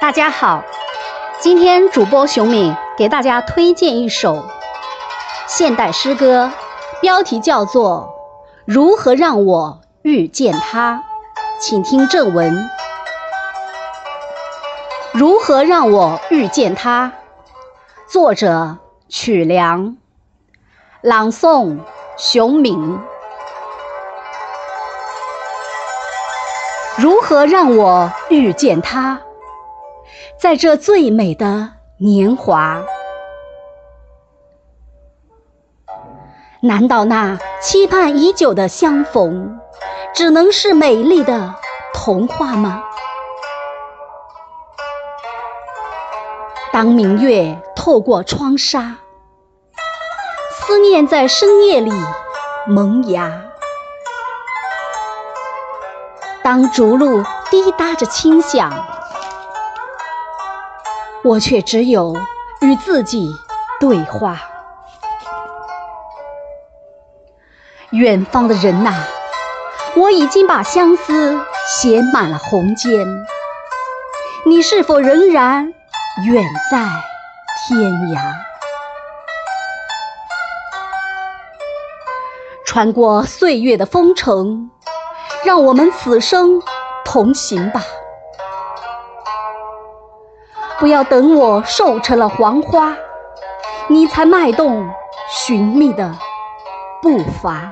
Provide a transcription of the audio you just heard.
大家好，今天主播熊敏给大家推荐一首现代诗歌，标题叫做《如何让我遇见他》，请听正文。如何让我遇见他？作者曲梁，朗诵熊敏。如何让我遇见他？在这最美的年华，难道那期盼已久的相逢，只能是美丽的童话吗？当明月透过窗纱，思念在深夜里萌芽；当竹露滴答着轻响，我却只有与自己对话。远方的人呐，我已经把相思写满了红笺，你是否仍然远在天涯？穿过岁月的风尘，让我们此生同行吧。不要等我瘦成了黄花，你才迈动寻觅的步伐。